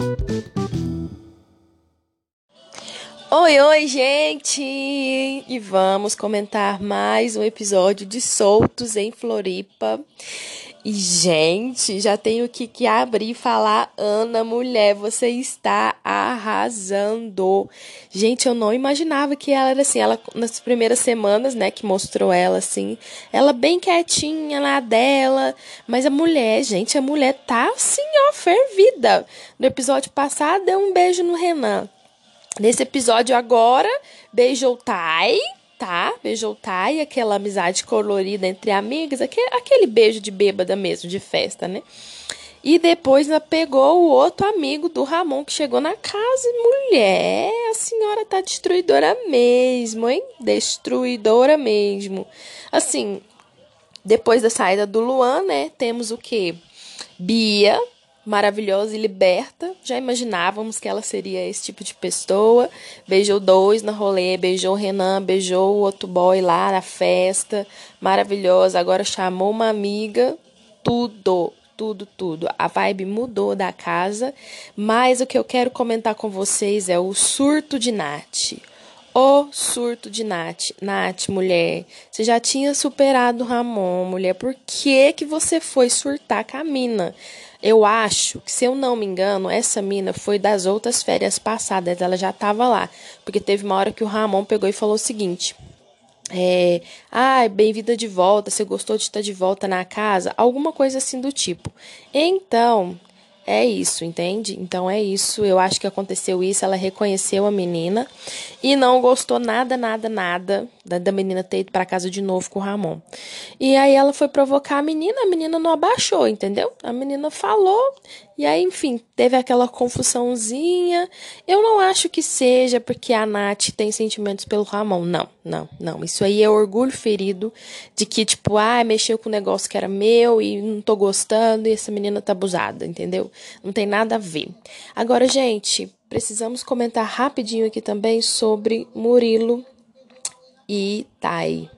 thank you Oi, oi, gente! E vamos comentar mais um episódio de Soltos em Floripa. E, gente, já tenho que, que abrir e falar: Ana, mulher, você está arrasando. Gente, eu não imaginava que ela era assim. Ela, nas primeiras semanas, né, que mostrou ela assim, ela bem quietinha lá dela. Mas a mulher, gente, a mulher tá assim, ó, fervida. No episódio passado, deu um beijo no Renan. Nesse episódio agora, beijou Tai, tá? Beijou Tai, aquela amizade colorida entre amigas, aquele, aquele beijo de bêbada mesmo, de festa, né? E depois ela pegou o outro amigo do Ramon que chegou na casa. Mulher, a senhora tá destruidora mesmo, hein? Destruidora mesmo. Assim, depois da saída do Luan, né? Temos o quê? Bia, maravilhosa e liberta. Já imaginávamos que ela seria esse tipo de pessoa. Beijou dois na rolê, beijou o Renan, beijou o outro boy lá na festa. Maravilhosa. Agora chamou uma amiga. Tudo, tudo, tudo. A vibe mudou da casa. Mas o que eu quero comentar com vocês é o surto de Nath. O surto de Nath. Nath, mulher, você já tinha superado o Ramon, mulher. Por que que você foi surtar com a mina? Eu acho que, se eu não me engano, essa mina foi das outras férias passadas, ela já estava lá. Porque teve uma hora que o Ramon pegou e falou o seguinte: é, ah, bem-vinda de volta, você gostou de estar de volta na casa? Alguma coisa assim do tipo. Então, é isso, entende? Então é isso. Eu acho que aconteceu isso. Ela reconheceu a menina e não gostou nada, nada, nada da, da menina ter ido para casa de novo com o Ramon. E aí ela foi provocar a menina, a menina não abaixou, entendeu? A menina falou e aí, enfim, teve aquela confusãozinha. Eu não acho que seja porque a Nath tem sentimentos pelo Ramon. Não, não, não. Isso aí é orgulho ferido de que, tipo, ah, mexeu com um negócio que era meu e não tô gostando e essa menina tá abusada, entendeu? Não tem nada a ver. Agora, gente, precisamos comentar rapidinho aqui também sobre Murilo e Tai.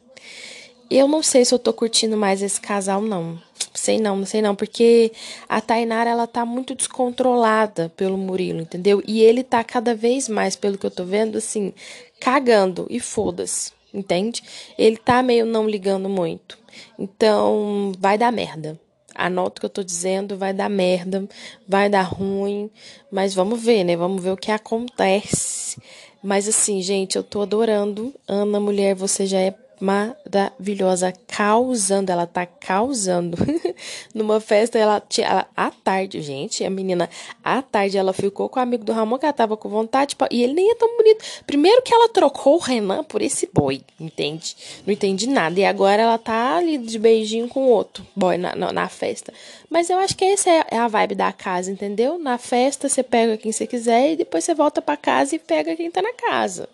Eu não sei se eu tô curtindo mais esse casal, não. Sei não, não sei não, porque a Tainara ela tá muito descontrolada pelo Murilo, entendeu? E ele tá cada vez mais, pelo que eu tô vendo, assim, cagando e foda-se, entende? Ele tá meio não ligando muito. Então, vai dar merda. Anota o que eu tô dizendo, vai dar merda, vai dar ruim, mas vamos ver, né? Vamos ver o que acontece. Mas assim, gente, eu tô adorando. Ana, mulher, você já é maravilhosa, causando, ela tá causando. Numa festa, ela tinha, ela, à tarde, gente, a menina, à tarde, ela ficou com o amigo do Ramon, que ela tava com vontade, e ele nem é tão bonito. Primeiro que ela trocou o Renan por esse boy, entende? Não entendi nada. E agora ela tá ali de beijinho com outro boy na, na, na festa. Mas eu acho que essa é, é a vibe da casa, entendeu? Na festa, você pega quem você quiser e depois você volta para casa e pega quem tá na casa.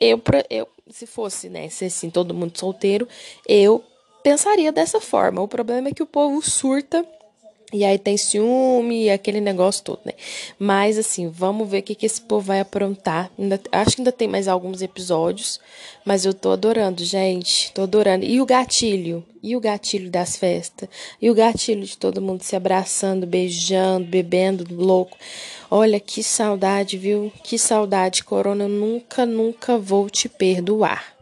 Eu, eu se fosse, né, se assim, todo mundo solteiro, eu pensaria dessa forma. O problema é que o povo surta e aí tem ciúme e aquele negócio todo, né? Mas assim, vamos ver o que, que esse povo vai aprontar. Ainda, acho que ainda tem mais alguns episódios, mas eu tô adorando, gente. Tô adorando. E o gatilho? E o gatilho das festas? E o gatilho de todo mundo se abraçando, beijando, bebendo, louco. Olha que saudade, viu? Que saudade, Corona. Eu nunca, nunca vou te perdoar.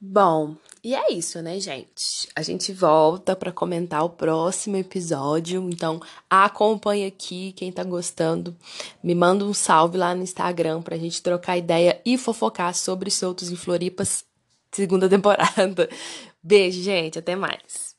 Bom, e é isso, né, gente? A gente volta para comentar o próximo episódio. Então, acompanhe aqui quem tá gostando. Me manda um salve lá no Instagram pra gente trocar ideia e fofocar sobre Soltos em Floripas, segunda temporada. Beijo, gente. Até mais.